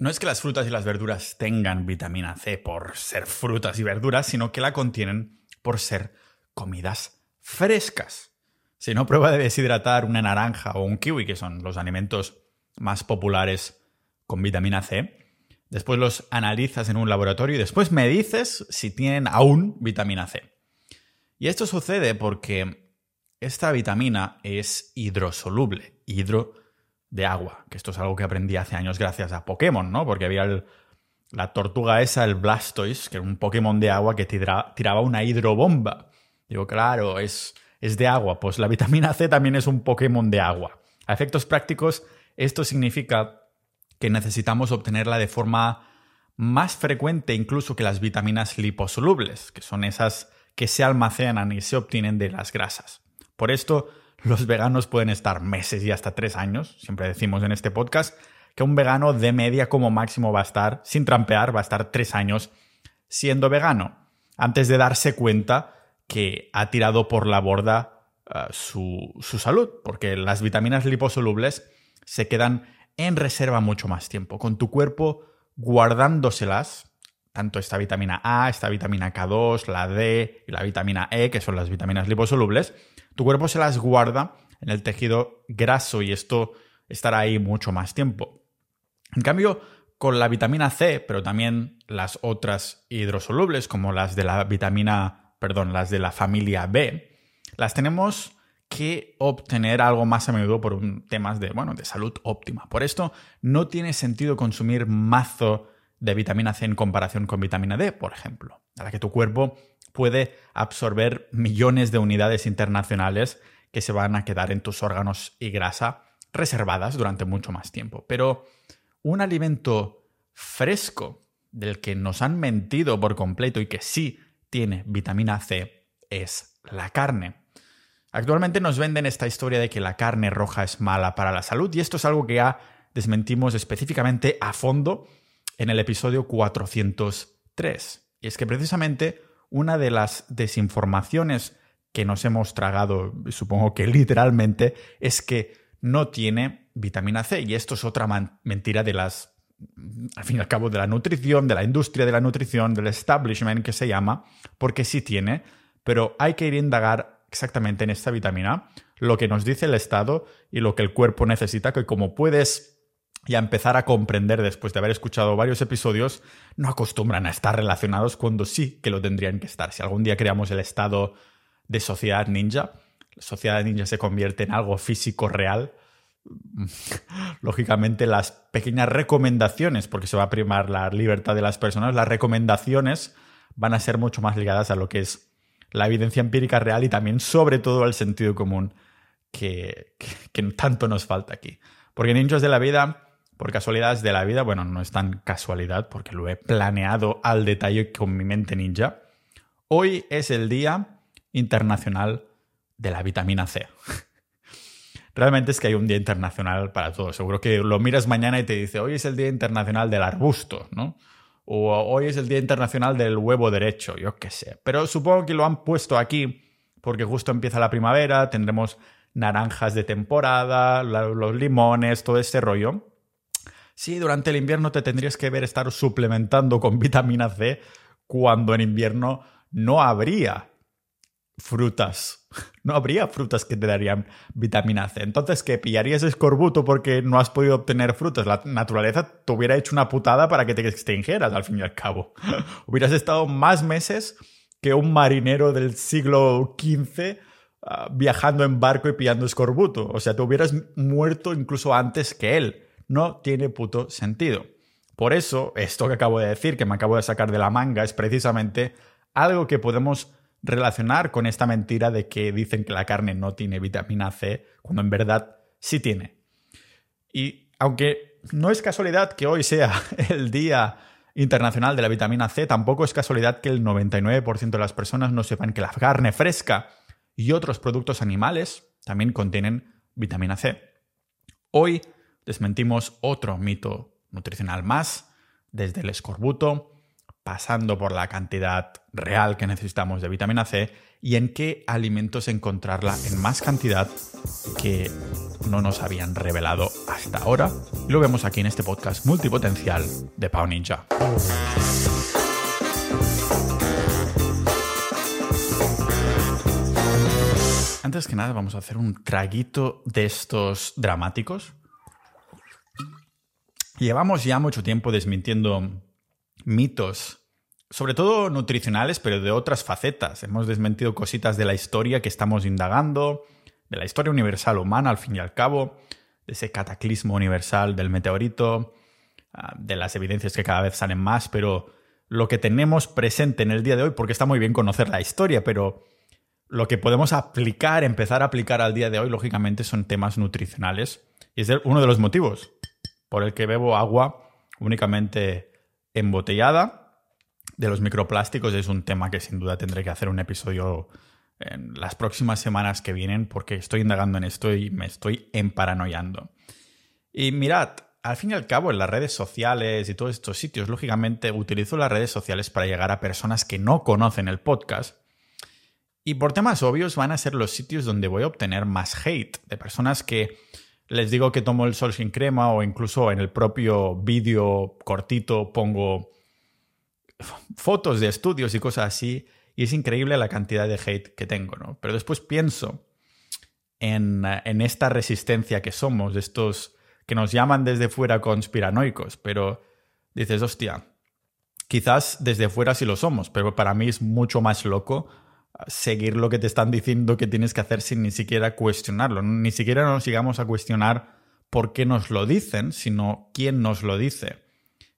no es que las frutas y las verduras tengan vitamina C por ser frutas y verduras, sino que la contienen por ser comidas frescas. Si no, prueba de deshidratar una naranja o un kiwi, que son los alimentos más populares con vitamina C. Después los analizas en un laboratorio y después me dices si tienen aún vitamina C. Y esto sucede porque esta vitamina es hidrosoluble, hidro de agua, que esto es algo que aprendí hace años gracias a Pokémon, ¿no? Porque había la tortuga esa, el Blastoise, que era un Pokémon de agua que tiraba una hidrobomba. Digo, claro, es, es de agua. Pues la vitamina C también es un Pokémon de agua. A efectos prácticos, esto significa que necesitamos obtenerla de forma más frecuente incluso que las vitaminas liposolubles, que son esas que se almacenan y se obtienen de las grasas. Por esto, los veganos pueden estar meses y hasta tres años, siempre decimos en este podcast, que un vegano de media como máximo va a estar, sin trampear, va a estar tres años siendo vegano, antes de darse cuenta que ha tirado por la borda eh, su, su salud, porque las vitaminas liposolubles se quedan en reserva mucho más tiempo, con tu cuerpo guardándoselas, tanto esta vitamina A, esta vitamina K2, la D y la vitamina E, que son las vitaminas liposolubles, tu cuerpo se las guarda en el tejido graso y esto estará ahí mucho más tiempo. En cambio, con la vitamina C, pero también las otras hidrosolubles, como las de la vitamina, perdón, las de la familia B, las tenemos que obtener algo más a menudo por temas de, bueno, de salud óptima. Por esto, no tiene sentido consumir mazo de vitamina C en comparación con vitamina D, por ejemplo, a la que tu cuerpo puede absorber millones de unidades internacionales que se van a quedar en tus órganos y grasa reservadas durante mucho más tiempo. Pero un alimento fresco del que nos han mentido por completo y que sí tiene vitamina C es la carne. Actualmente nos venden esta historia de que la carne roja es mala para la salud y esto es algo que ya desmentimos específicamente a fondo en el episodio 403. Y es que precisamente una de las desinformaciones que nos hemos tragado, supongo que literalmente, es que no tiene vitamina C. Y esto es otra mentira de las, al fin y al cabo, de la nutrición, de la industria de la nutrición, del establishment que se llama, porque sí tiene, pero hay que ir a indagar exactamente en esta vitamina lo que nos dice el Estado y lo que el cuerpo necesita, que como puedes y a empezar a comprender después de haber escuchado varios episodios, no acostumbran a estar relacionados cuando sí que lo tendrían que estar. Si algún día creamos el estado de sociedad ninja, la sociedad ninja se convierte en algo físico real, lógicamente las pequeñas recomendaciones, porque se va a primar la libertad de las personas, las recomendaciones van a ser mucho más ligadas a lo que es la evidencia empírica real y también sobre todo al sentido común que, que tanto nos falta aquí. Porque ninjas de la vida por casualidades de la vida, bueno, no es tan casualidad porque lo he planeado al detalle con mi mente ninja. Hoy es el Día Internacional de la Vitamina C. Realmente es que hay un día internacional para todo. Seguro que lo miras mañana y te dice, hoy es el Día Internacional del Arbusto, ¿no? O hoy es el Día Internacional del Huevo Derecho, yo qué sé. Pero supongo que lo han puesto aquí porque justo empieza la primavera, tendremos naranjas de temporada, los limones, todo este rollo. Sí, durante el invierno te tendrías que ver estar suplementando con vitamina C cuando en invierno no habría frutas. No habría frutas que te darían vitamina C. Entonces, ¿qué? ¿Pillarías escorbuto porque no has podido obtener frutas? La naturaleza te hubiera hecho una putada para que te extingieras, al fin y al cabo. Hubieras estado más meses que un marinero del siglo XV ah, viajando en barco y pillando escorbuto. O sea, te hubieras muerto incluso antes que él no tiene puto sentido. Por eso, esto que acabo de decir, que me acabo de sacar de la manga, es precisamente algo que podemos relacionar con esta mentira de que dicen que la carne no tiene vitamina C, cuando en verdad sí tiene. Y aunque no es casualidad que hoy sea el Día Internacional de la Vitamina C, tampoco es casualidad que el 99% de las personas no sepan que la carne fresca y otros productos animales también contienen vitamina C. Hoy desmentimos otro mito nutricional más, desde el escorbuto, pasando por la cantidad real que necesitamos de vitamina C y en qué alimentos encontrarla en más cantidad que no nos habían revelado hasta ahora. Y lo vemos aquí en este podcast multipotencial de Pau Ninja. Antes que nada vamos a hacer un traguito de estos dramáticos. Llevamos ya mucho tiempo desmintiendo mitos, sobre todo nutricionales, pero de otras facetas. Hemos desmentido cositas de la historia que estamos indagando, de la historia universal humana al fin y al cabo, de ese cataclismo universal del meteorito, ah, de las evidencias que cada vez salen más, pero lo que tenemos presente en el día de hoy, porque está muy bien conocer la historia, pero lo que podemos aplicar, empezar a aplicar al día de hoy, lógicamente, son temas nutricionales. Y es uno de los motivos por el que bebo agua únicamente embotellada. De los microplásticos es un tema que sin duda tendré que hacer un episodio en las próximas semanas que vienen porque estoy indagando en esto y me estoy emparanoiando. Y mirad, al fin y al cabo en las redes sociales y todos estos sitios, lógicamente utilizo las redes sociales para llegar a personas que no conocen el podcast y por temas obvios van a ser los sitios donde voy a obtener más hate de personas que les digo que tomo el sol sin crema o incluso en el propio vídeo cortito pongo fotos de estudios y cosas así y es increíble la cantidad de hate que tengo, ¿no? Pero después pienso en, en esta resistencia que somos, estos que nos llaman desde fuera conspiranoicos, pero dices, hostia, quizás desde fuera sí lo somos, pero para mí es mucho más loco seguir lo que te están diciendo que tienes que hacer sin ni siquiera cuestionarlo. Ni siquiera nos llegamos a cuestionar por qué nos lo dicen, sino quién nos lo dice.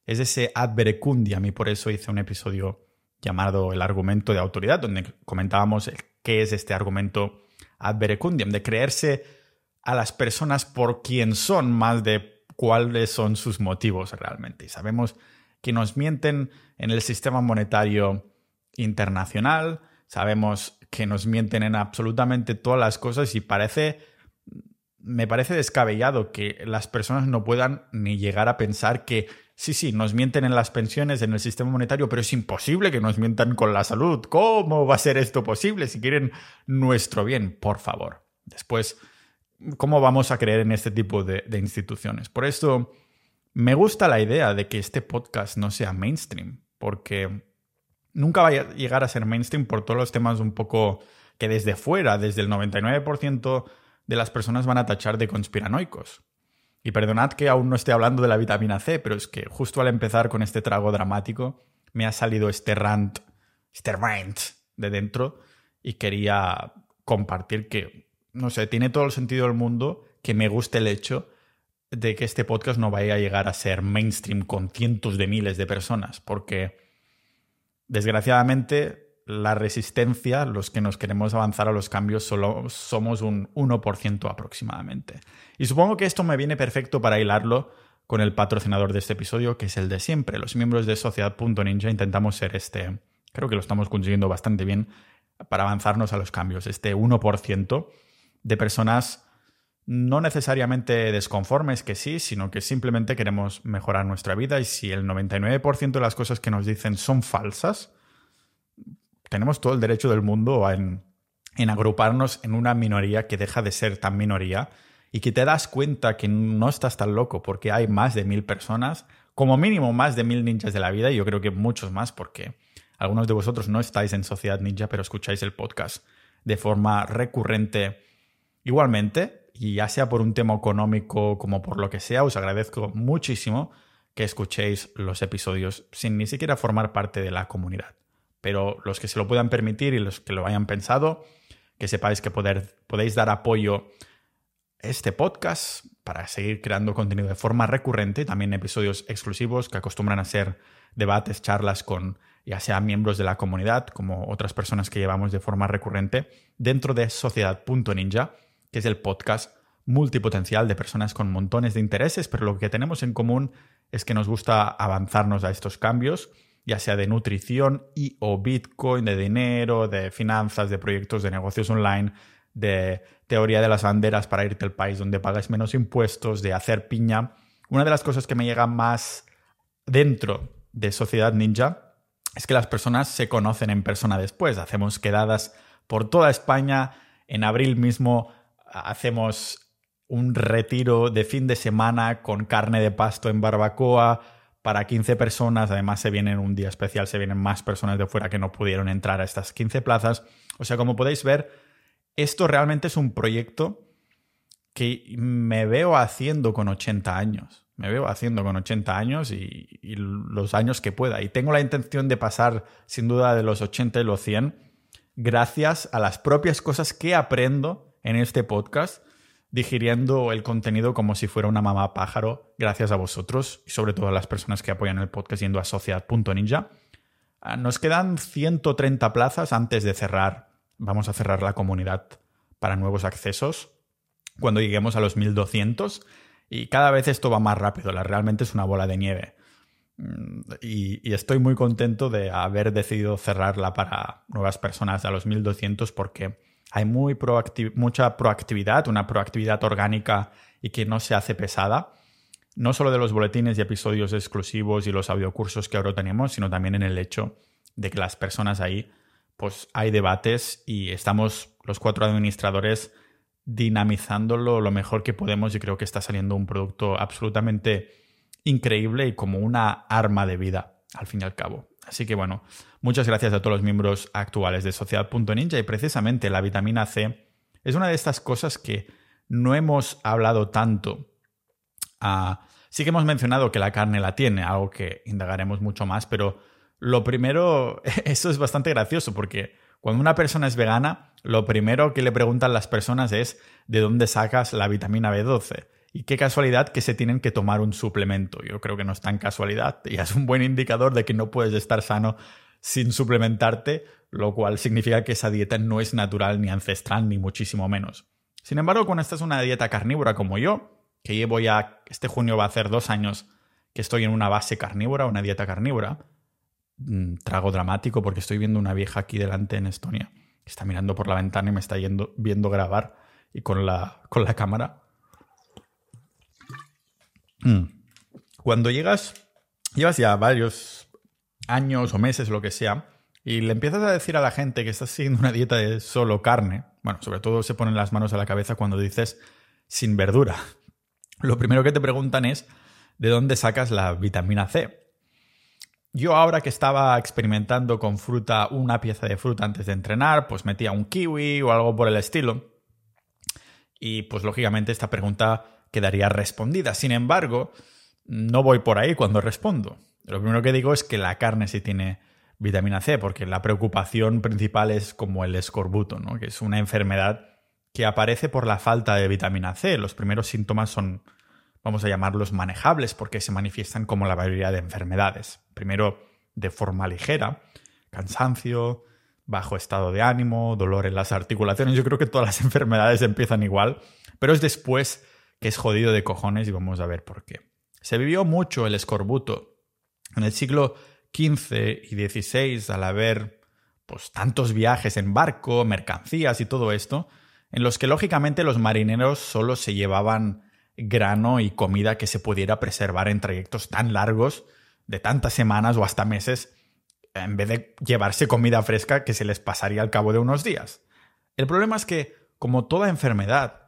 Es ese ad verecundiam y por eso hice un episodio llamado El argumento de autoridad, donde comentábamos qué es este argumento ad verecundiam, de creerse a las personas por quién son más de cuáles son sus motivos realmente. Y sabemos que nos mienten en el sistema monetario internacional, Sabemos que nos mienten en absolutamente todas las cosas y parece me parece descabellado que las personas no puedan ni llegar a pensar que sí, sí, nos mienten en las pensiones, en el sistema monetario, pero es imposible que nos mientan con la salud. ¿Cómo va a ser esto posible si quieren nuestro bien? Por favor. Después, ¿cómo vamos a creer en este tipo de, instituciones? Por esto, me gusta la idea de que este podcast no sea mainstream, porque nunca va a llegar a ser mainstream por todos los temas un poco que desde fuera, desde el 99% de las personas van a tachar de conspiranoicos. Y perdonad que aún no esté hablando de la vitamina C, pero es que justo al empezar con este trago dramático me ha salido este rant, este rant de dentro y quería compartir que, no sé, tiene todo el sentido del mundo que me guste el hecho de que este podcast no vaya a llegar a ser mainstream con cientos de miles de personas, porque Desgraciadamente, la resistencia, los que nos queremos avanzar a los cambios, solo somos un 1% aproximadamente. Y supongo que esto me viene perfecto para hilarlo con el patrocinador de este episodio, que es el de siempre. Los miembros de Sociedad.ninja intentamos ser este, creo que lo estamos consiguiendo bastante bien para avanzarnos a los cambios, este 1% de personas no necesariamente desconformes que sí, sino que simplemente queremos mejorar nuestra vida y si el 99% de las cosas que nos dicen son falsas, tenemos todo el derecho del mundo en, en agruparnos en una minoría que deja de ser tan minoría y que te das cuenta que no estás tan loco porque hay más de mil personas, como mínimo más de mil ninjas de la vida y yo creo que muchos más porque algunos de vosotros no estáis en Sociedad Ninja pero escucháis el podcast de forma recurrente igualmente y ya sea por un tema económico como por lo que sea, os agradezco muchísimo que escuchéis los episodios sin ni siquiera formar parte de la comunidad. Pero los que se lo puedan permitir y los que lo hayan pensado, que sepáis que poder, podéis dar apoyo a este podcast para seguir creando contenido de forma recurrente, también episodios exclusivos que acostumbran a ser debates, charlas con ya sea miembros de la comunidad como otras personas que llevamos de forma recurrente dentro de sociedad.ninja que es el podcast multipotencial de personas con montones de intereses, pero lo que tenemos en común es que nos gusta avanzarnos a estos cambios, ya sea de nutrición y o Bitcoin, de dinero, de finanzas, de proyectos de negocios online, de teoría de las banderas para irte al país donde pagas menos impuestos, de hacer piña. Una de las cosas que me llega más dentro de Sociedad Ninja es que las personas se conocen en persona después. Hacemos quedadas por toda España. En abril mismo hacemos un retiro de fin de semana con carne de pasto en barbacoa para 15 personas. Además, se vienen un día especial, se vienen más personas de fuera que no pudieron entrar a estas 15 plazas. O sea, como podéis ver, esto realmente es un proyecto que me veo haciendo con 80 años. Me veo haciendo con 80 años y, los años que pueda. Y tengo la intención de pasar, sin duda, de los 80 y los 100, gracias a las propias cosas que aprendo en este podcast, digiriendo el contenido como si fuera una mamá pájaro, gracias a vosotros y sobre todo a las personas que apoyan el podcast yendo a sociedad.ninja. Ah, nos quedan 130 plazas antes de cerrar. Vamos a cerrar la comunidad para nuevos accesos cuando lleguemos a los 1200 y cada vez esto va más rápido, la, realmente es una bola de nieve. Mm, y, estoy muy contento de haber decidido cerrarla para nuevas personas a los 1200 porque hay muy mucha proactividad, una proactividad orgánica y que no se hace pesada, no solo de los boletines y episodios exclusivos y los audiocursos que ahora tenemos, sino también en el hecho de que las personas ahí, pues hay debates y estamos los cuatro administradores dinamizándolo lo mejor que podemos y creo que está saliendo un producto absolutamente increíble y como una arma de vida, al fin y al cabo. Así que bueno, muchas gracias a todos los miembros actuales de Sociedad.ninja y precisamente la vitamina C es una de estas cosas que no hemos hablado tanto. Ah, sí que hemos mencionado que la carne la tiene, algo que indagaremos mucho más, pero lo primero, eso es bastante gracioso porque cuando una persona es vegana, lo primero que le preguntan las personas es ¿de dónde sacas la vitamina B12? Y qué casualidad que se tienen que tomar un suplemento. Yo creo que no es tan casualidad y es un buen indicador de que no puedes estar sano sin suplementarte, lo cual significa que esa dieta no es natural ni ancestral ni muchísimo menos. Sin embargo, cuando estás en una dieta carnívora como yo, que llevo ya, este junio va a hacer dos años que estoy en una base carnívora, una dieta carnívora, Mm, trago dramático porque estoy viendo una vieja aquí delante en Estonia que está mirando por la ventana y me está viendo grabar y con la, con la cámara. Mm. Cuando llegas, llevas ya varios años o meses, lo que sea, y le empiezas a decir a la gente que estás siguiendo una dieta de solo carne, bueno, sobre todo se ponen las manos a la cabeza cuando dices sin verdura. Lo primero que te preguntan es de dónde sacas la vitamina C. Yo ahora que estaba experimentando con fruta, una pieza de fruta antes de entrenar, pues metía un kiwi o algo por el estilo. Y pues lógicamente esta pregunta quedaría respondida. Sin embargo, no voy por ahí cuando respondo. Lo primero que digo es que la carne sí tiene vitamina C, porque la preocupación principal es como el escorbuto, ¿no? que es una enfermedad que aparece por la falta de vitamina C. Los primeros síntomas son vamos a llamarlos manejables porque se manifiestan como la mayoría de enfermedades. Primero, de forma ligera, cansancio, bajo estado de ánimo, dolor en las articulaciones. Yo creo que todas las enfermedades empiezan igual, pero es después que es jodido de cojones y vamos a ver por qué. Se vivió mucho el escorbuto en el siglo XV y XVI al haber pues tantos viajes en barco, mercancías y todo esto, en los que lógicamente los marineros solo se llevaban grano y comida que se pudiera preservar en trayectos tan largos, de tantas semanas o hasta meses, en vez de llevarse comida fresca que se les pasaría al cabo de unos días. El problema es que, como toda enfermedad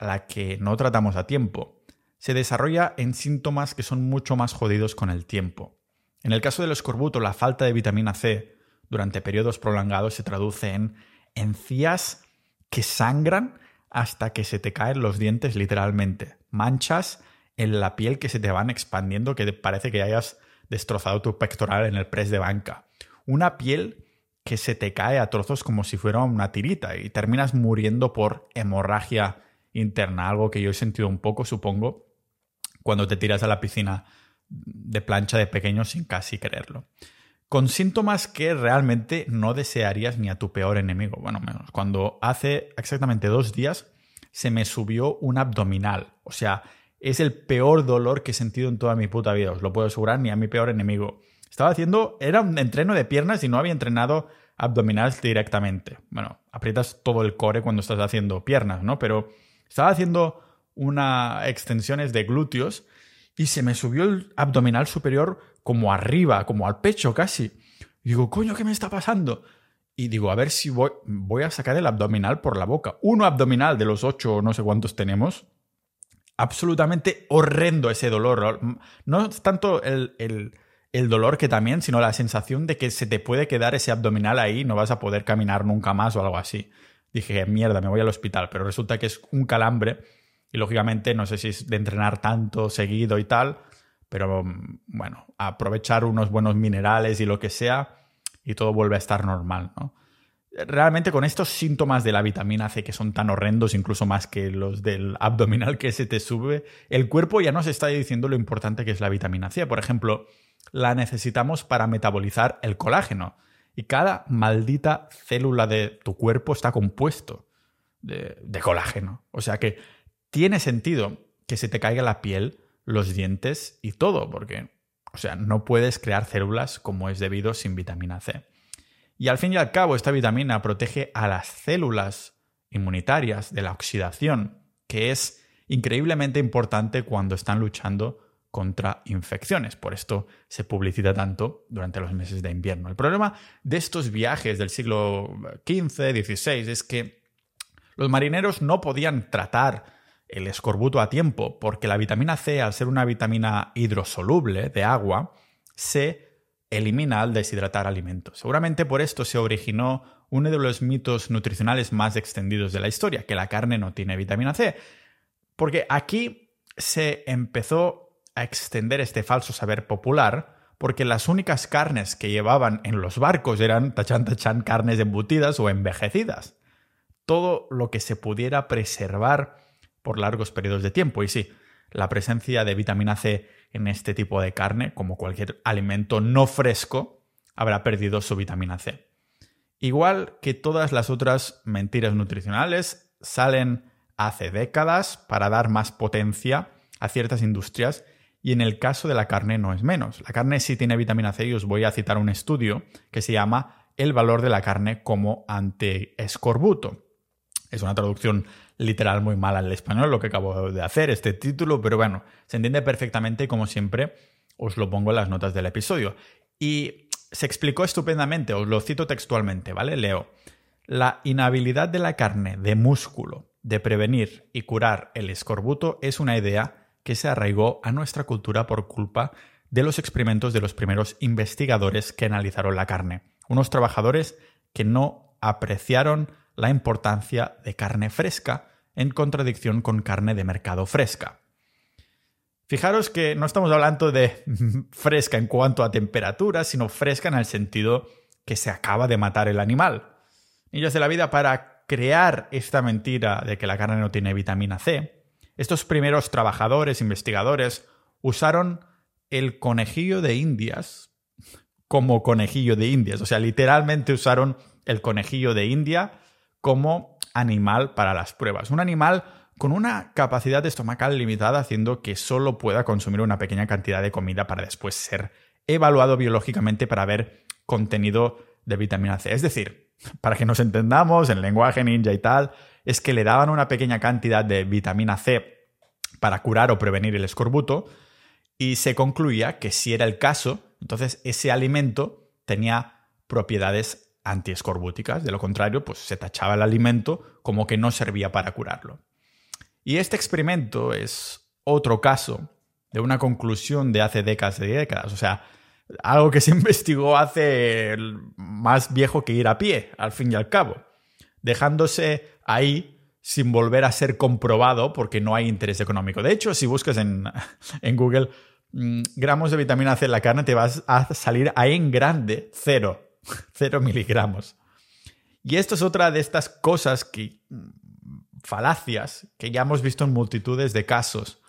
la que no tratamos a tiempo, se desarrolla en síntomas que son mucho más jodidos con el tiempo. En el caso del escorbuto, la falta de vitamina C durante periodos prolongados se traduce en encías que sangran hasta que se te caen los dientes literalmente. Manchas en la piel que se te van expandiendo que parece que hayas destrozado tu pectoral en el press de banca. Una piel que se te cae a trozos como si fuera una tirita y terminas muriendo por hemorragia interna, algo que yo he sentido un poco, supongo, cuando te tiras a la piscina de plancha de pequeño sin casi quererlo con síntomas que realmente no desearías ni a tu peor enemigo. Bueno, menos. Cuando hace exactamente dos días se me subió un abdominal. O sea, es el peor dolor que he sentido en toda mi puta vida. Os lo puedo asegurar, ni a mi peor enemigo. Estaba haciendo, era un entreno de piernas y no había entrenado abdominales directamente. Bueno, aprietas todo el core cuando estás haciendo piernas, ¿no? Pero estaba haciendo una extensiones de glúteos y se me subió el abdominal superior como arriba, como al pecho casi. Y digo, coño, ¿qué me está pasando? Y digo, a ver si voy, a sacar el abdominal por la boca. Uno abdominal de los ocho no sé cuántos tenemos. Absolutamente horrendo ese dolor. No tanto el, el, el dolor que también, sino la sensación de que se te puede quedar ese abdominal ahí no vas a poder caminar nunca más o algo así. Dije, mierda, me voy al hospital, pero resulta que es un calambre y lógicamente no sé si es de entrenar tanto seguido y tal, pero bueno, aprovechar unos buenos minerales y lo que sea y todo vuelve a estar normal, ¿no? Realmente con estos síntomas de la vitamina C que son tan horrendos, incluso más que los del abdominal que se te sube, el cuerpo ya nos está diciendo lo importante que es la vitamina C. Por ejemplo, la necesitamos para metabolizar el colágeno. Y cada maldita célula de tu cuerpo está compuesto de, colágeno. O sea que tiene sentido que se te caiga la piel, los dientes y todo, porque o sea, no puedes crear células como es debido sin vitamina C. Y al fin y al cabo, esta vitamina protege a las células inmunitarias de la oxidación, que es increíblemente importante cuando están luchando contra infecciones. Por esto se publicita tanto durante los meses de invierno. El problema de estos viajes del siglo XV, XVI es que los marineros no podían tratar el escorbuto a tiempo, porque la vitamina C, al ser una vitamina hidrosoluble de agua, se elimina al deshidratar alimentos. Seguramente por esto se originó uno de los mitos nutricionales más extendidos de la historia, que la carne no tiene vitamina C. Porque aquí se empezó a extender este falso saber popular, porque las únicas carnes que llevaban en los barcos eran tachan tachan carnes embutidas o envejecidas. Todo lo que se pudiera preservar por largos periodos de tiempo. Y sí, la presencia de vitamina C en este tipo de carne, como cualquier alimento no fresco, habrá perdido su vitamina C. Igual que todas las otras mentiras nutricionales, salen hace décadas para dar más potencia a ciertas industrias y en el caso de la carne no es menos. La carne sí tiene vitamina C y os voy a citar un estudio que se llama El valor de la carne como antiescorbuto. Es una traducción literal muy mala al español lo que acabo de hacer, este título, pero bueno, se entiende perfectamente y como siempre os lo pongo en las notas del episodio. Y se explicó estupendamente, os lo cito textualmente, ¿vale? Leo. La inhabilidad de la carne de músculo de prevenir y curar el escorbuto es una idea que se arraigó a nuestra cultura por culpa de los experimentos de los primeros investigadores que analizaron la carne. Unos trabajadores que no apreciaron la importancia de carne fresca en contradicción con carne de mercado fresca. Fijaros que no estamos hablando de fresca en cuanto a temperatura, sino fresca en el sentido que se acaba de matar el animal. Ellos de la vida para crear esta mentira de que la carne no tiene vitamina C, estos primeros trabajadores, investigadores, usaron el conejillo de indias como conejillo de indias. O sea, literalmente usaron el conejillo de India como animal para las pruebas. Un animal con una capacidad estomacal limitada haciendo que solo pueda consumir una pequeña cantidad de comida para después ser evaluado biológicamente para ver contenido de vitamina C. Es decir, para que nos entendamos en lenguaje ninja y tal, es que le daban una pequeña cantidad de vitamina C para curar o prevenir el escorbuto y se concluía que si era el caso, entonces ese alimento tenía propiedades antiescorbúticas, de lo contrario, pues se tachaba el alimento como que no servía para curarlo. Y este experimento es otro caso de una conclusión de hace décadas y décadas, o sea, algo que se investigó hace más viejo que ir a pie, al fin y al cabo, dejándose ahí sin volver a ser comprobado porque no hay interés económico. De hecho, si buscas en, en Google mm, gramos de vitamina C en la carne, te vas a salir ahí en grande, cero. Cero miligramos. Y esto es otra de estas cosas que falacias que ya hemos visto en multitudes de casos,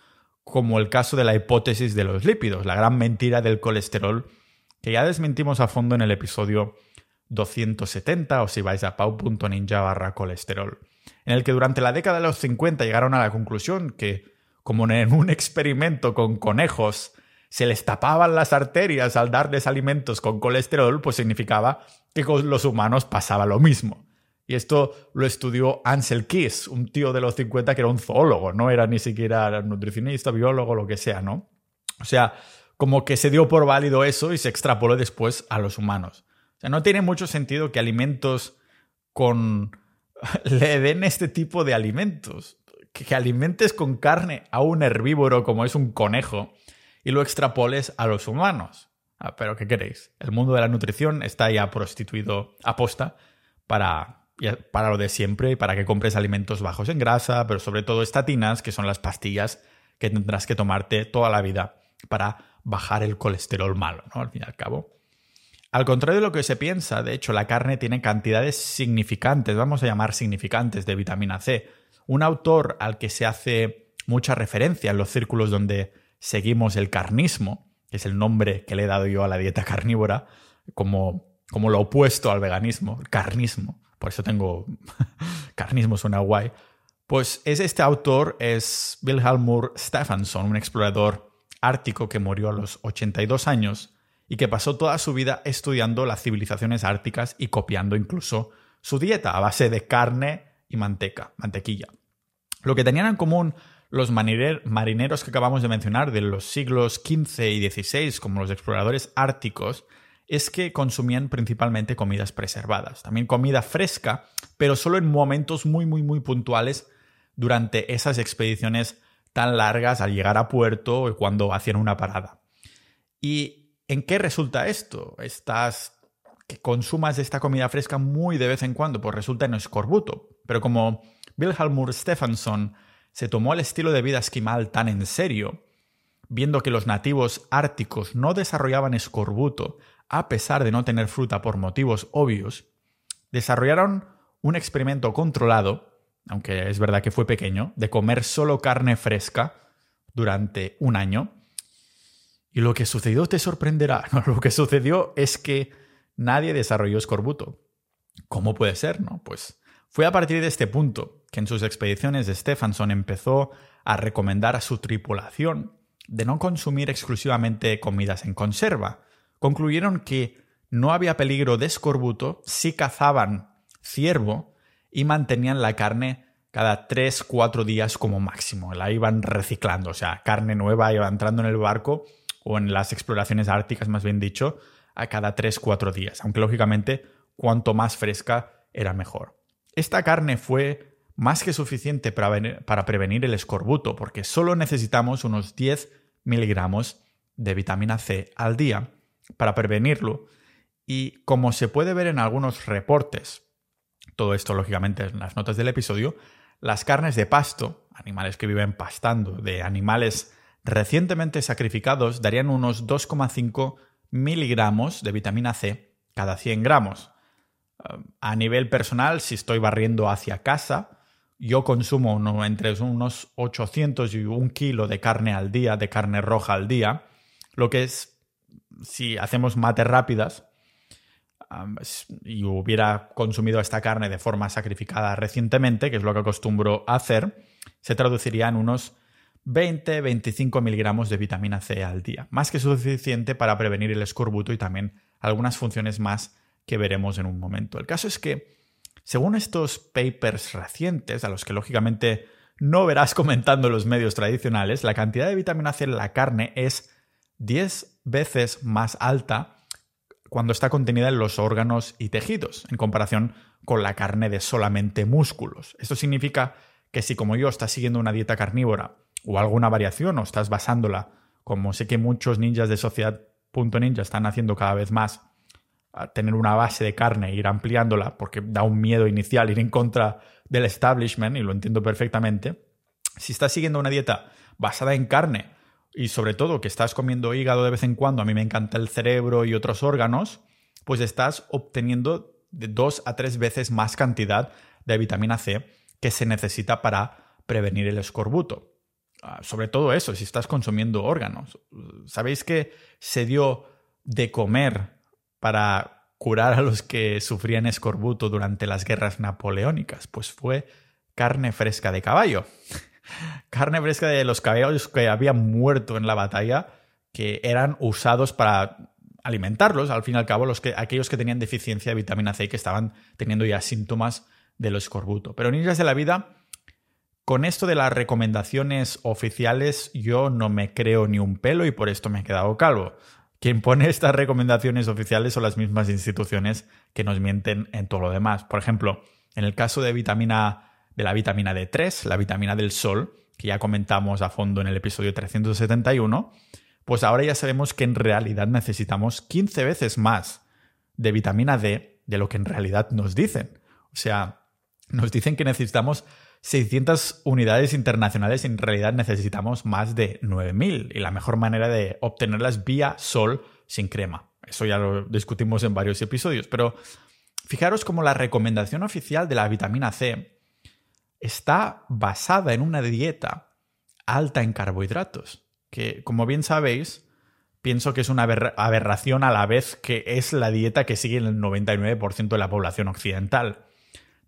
como el caso de la hipótesis de los lípidos, la gran mentira del colesterol, que ya desmentimos a fondo en el episodio 270 o si vais a pau.ninja barra colesterol, en el que durante la década de los 50 llegaron a la conclusión que, como en un experimento con conejos se les tapaban las arterias al darles alimentos con colesterol, pues significaba que con los humanos pasaba lo mismo. Y esto lo estudió Ansel Keys, un tío de los 50 que era un zoólogo, no era ni siquiera nutricionista, biólogo, lo que sea, ¿no? O sea, como que se dio por válido eso y se extrapoló después a los humanos. O sea, no tiene mucho sentido que alimentos con... le den este tipo de alimentos. Que, alimentes con carne a un herbívoro como es un conejo y lo extrapoles a los humanos. Ah, pero ¿qué queréis? El mundo de la nutrición está ya prostituido aposta para, para lo de siempre y para que compres alimentos bajos en grasa, pero sobre todo estatinas, que son las pastillas que tendrás que tomarte toda la vida para bajar el colesterol malo, ¿no? Al fin y al cabo. Al contrario de lo que se piensa, de hecho, la carne tiene cantidades significantes, vamos a llamar significantes, de vitamina C. Un autor al que se hace mucha referencia en los círculos donde seguimos el carnismo, que es el nombre que le he dado yo a la dieta carnívora, como, como lo opuesto al veganismo, carnismo. Por eso tengo carnismo suena guay. Pues es este autor, es Wilhelmur Stephenson, un explorador ártico que murió a los 82 años y que pasó toda su vida estudiando las civilizaciones árticas y copiando incluso su dieta a base de carne y manteca, mantequilla. Lo que tenían en común los marineros que acabamos de mencionar de los siglos XV y XVI, como los exploradores árticos, es que consumían principalmente comidas preservadas, también comida fresca, pero solo en momentos muy, muy, muy puntuales durante esas expediciones tan largas al llegar a puerto o cuando hacían una parada. Y ¿En qué resulta esto? Estás que consumas esta comida fresca muy de vez en cuando, pues resulta en escorbuto. Pero como Wilhelmur Stephenson se tomó el estilo de vida esquimal tan en serio, viendo que los nativos árticos no desarrollaban escorbuto a pesar de no tener fruta por motivos obvios, desarrollaron un experimento controlado, aunque es verdad que fue pequeño, de comer solo carne fresca durante un año y lo que sucedió te sorprenderá. lo que sucedió es que nadie desarrolló escorbuto. ¿Cómo puede ser? No, pues fue a partir de este punto que en sus expediciones Stephenson empezó a recomendar a su tripulación de no consumir exclusivamente comidas en conserva. Concluyeron que no había peligro de escorbuto si cazaban ciervo y mantenían la carne cada 3-4 días como máximo. La iban reciclando, o sea, carne nueva iba entrando en el barco o en las exploraciones árticas, más bien dicho, a cada 3-4 días, aunque lógicamente cuanto más fresca era mejor. Esta carne fue más que suficiente para, prevenir el escorbuto, porque solo necesitamos unos 10 miligramos de vitamina C al día para prevenirlo. Y como se puede ver en algunos reportes, todo esto lógicamente en las notas del episodio, las carnes de pasto, animales que viven pastando, de animales recientemente sacrificados darían unos 2,5 miligramos de vitamina C cada 100 gramos. A nivel personal, si estoy barriendo hacia casa, yo consumo entre unos 800 y un kilo de carne al día, de carne roja al día, lo que es, si hacemos mates rápidas, y hubiera consumido esta carne de forma sacrificada recientemente, que es lo que acostumbro a hacer, se traduciría en unos 20-25 miligramos de vitamina C al día, más que suficiente para prevenir el escorbuto y también algunas funciones más que veremos en un momento. El caso es que, según estos papers recientes, a los que lógicamente no verás comentando los medios tradicionales, la cantidad de vitamina C en la carne es 10 veces más alta cuando está contenida en los órganos y tejidos, en comparación con la carne de solamente músculos. Esto significa que si como yo estás siguiendo una dieta carnívora o alguna variación o estás basándola, como sé que muchos ninjas de Sociedad.ninja están haciendo cada vez más, tener una base de carne e ir ampliándola porque da un miedo inicial ir en contra del establishment y lo entiendo perfectamente. Si estás siguiendo una dieta basada en carne y sobre todo que estás comiendo hígado de vez en cuando, a mí me encanta el cerebro y otros órganos, pues estás obteniendo de dos a tres veces más cantidad de vitamina C que se necesita para prevenir el escorbuto. Ah, sobre todo eso, si estás consumiendo órganos. ¿Sabéis que se dio de comer para curar a los que sufrían escorbuto durante las guerras napoleónicas? Pues fue carne fresca de caballo. carne fresca de los caballos que habían muerto en la batalla, que eran usados para alimentarlos, al fin y al cabo, los que, aquellos que tenían deficiencia de vitamina C y que estaban teniendo ya síntomas del escorbuto. Pero ninjas de la vida con esto de las recomendaciones oficiales yo no me creo ni un pelo y por esto me he quedado calvo. Quien pone estas recomendaciones oficiales son las mismas instituciones que nos mienten en todo lo demás. Por ejemplo, en el caso de vitamina de la vitamina D3, la vitamina del sol, que ya comentamos a fondo en el episodio 371, pues ahora ya sabemos que en realidad necesitamos 15 veces más de vitamina D de lo que en realidad nos dicen. O sea, nos dicen que necesitamos 600 unidades internacionales en realidad necesitamos más de 9000 y la mejor manera de obtenerlas vía sol sin crema. Eso ya lo discutimos en varios episodios, pero fijaros cómo la recomendación oficial de la vitamina C está basada en una dieta alta en carbohidratos, que como bien sabéis, pienso que es una aberración a la vez que es la dieta que sigue el 99% de la población occidental.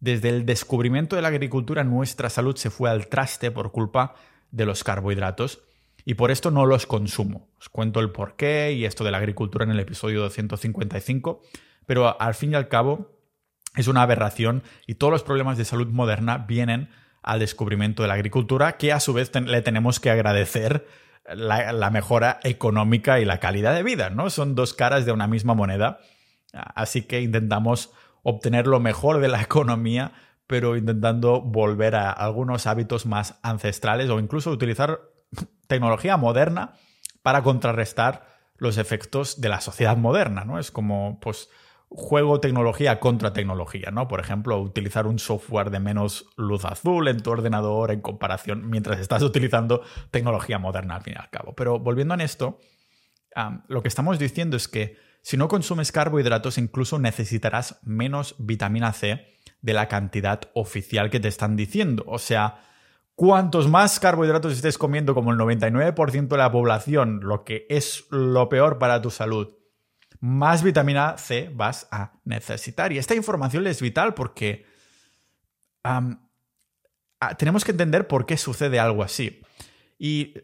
Desde el descubrimiento de la agricultura nuestra salud se fue al traste por culpa de los carbohidratos y por esto no los consumo. Os cuento el porqué y esto de la agricultura en el episodio 255, pero al fin y al cabo es una aberración y todos los problemas de salud moderna vienen al descubrimiento de la agricultura que a su vez le tenemos que agradecer la, la, mejora económica y la calidad de vida, ¿no? Son dos caras de una misma moneda. Así que intentamos obtener lo mejor de la economía, pero intentando volver a algunos hábitos más ancestrales o incluso utilizar tecnología moderna para contrarrestar los efectos de la sociedad moderna, ¿no? Es como, pues, juego tecnología contra tecnología, ¿no? Por ejemplo, utilizar un software de menos luz azul en tu ordenador en comparación mientras estás utilizando tecnología moderna al fin y al cabo. Pero volviendo a esto, lo que estamos diciendo es que si no consumes carbohidratos, incluso necesitarás menos vitamina C de la cantidad oficial que te están diciendo. O sea, cuantos más carbohidratos estés comiendo, como el 99% de la población, lo que es lo peor para tu salud, más vitamina C vas a necesitar. Y esta información es vital porque tenemos que entender por qué sucede algo así. Y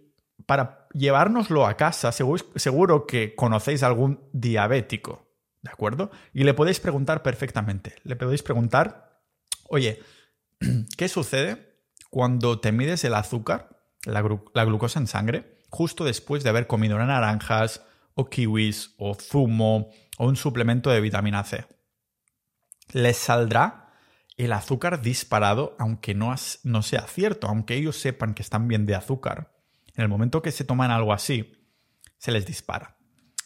para llevárnoslo a casa, seguro, que conocéis algún diabético, ¿de acuerdo? Y le podéis preguntar perfectamente. Le podéis preguntar, oye, ¿qué sucede cuando te mides el azúcar, la, la glucosa en sangre, justo después de haber comido naranjas o kiwis o zumo o un suplemento de vitamina C? Les saldrá el azúcar disparado, aunque no, no sea cierto, aunque ellos sepan que están bien de azúcar en el momento que se toman algo así, se les dispara.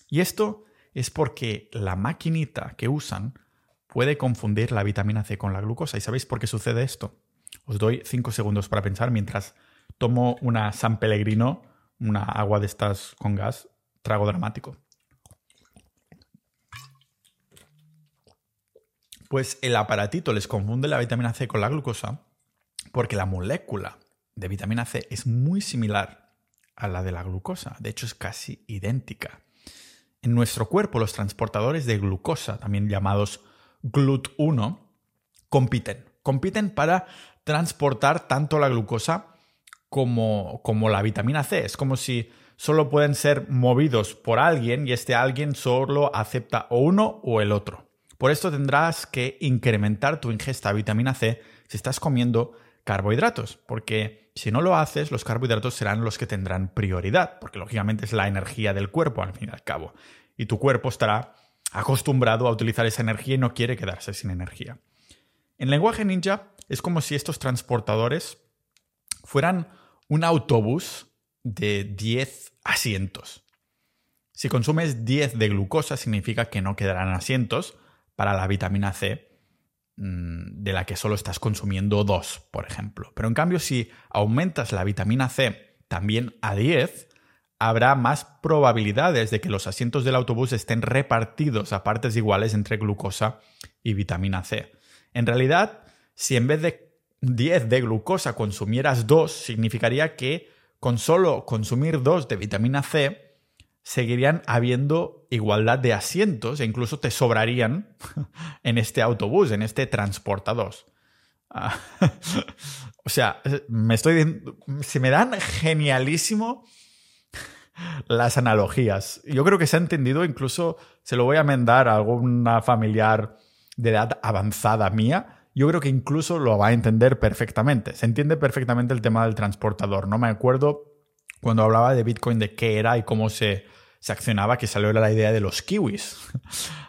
Y esto es porque la maquinita que usan puede confundir la vitamina C con la glucosa. ¿Y sabéis por qué sucede esto? Os doy cinco segundos para pensar mientras tomo una San Pellegrino, una agua de estas con gas, trago dramático. Pues el aparatito les confunde la vitamina C con la glucosa porque la molécula de vitamina C es muy similar a la de la glucosa. De hecho, es casi idéntica. En nuestro cuerpo, los transportadores de glucosa, también llamados GLUT1, compiten. Compiten para transportar tanto la glucosa como, como la vitamina C. Es como si solo pueden ser movidos por alguien y este alguien solo acepta o uno o el otro. Por esto tendrás que incrementar tu ingesta de vitamina C si estás comiendo carbohidratos, porque si no lo haces, los carbohidratos serán los que tendrán prioridad, porque lógicamente es la energía del cuerpo al fin y al cabo. Y tu cuerpo estará acostumbrado a utilizar esa energía y no quiere quedarse sin energía. En lenguaje ninja es como si estos transportadores fueran un autobús de 10 asientos. Si consumes 10 de glucosa significa que no quedarán asientos para la vitamina C de la que solo estás consumiendo dos, por ejemplo. Pero en cambio, si aumentas la vitamina C también a 10, habrá más probabilidades de que los asientos del autobús estén repartidos a partes iguales entre glucosa y vitamina C. En realidad, si en vez de 10 de glucosa consumieras 2, significaría que con solo consumir 2 de vitamina C, seguirían habiendo igualdad de asientos e incluso te sobrarían en este autobús, en este transportador. Ah, o sea, me estoy se me dan genialísimo las analogías. Yo creo que se ha entendido, incluso se lo voy a mandar a alguna familiar de edad avanzada mía. Yo creo que incluso lo va a entender perfectamente. Se entiende perfectamente el tema del transportador. No me acuerdo cuando hablaba de Bitcoin de qué era y cómo se, se accionaba que salió la idea de los kiwis.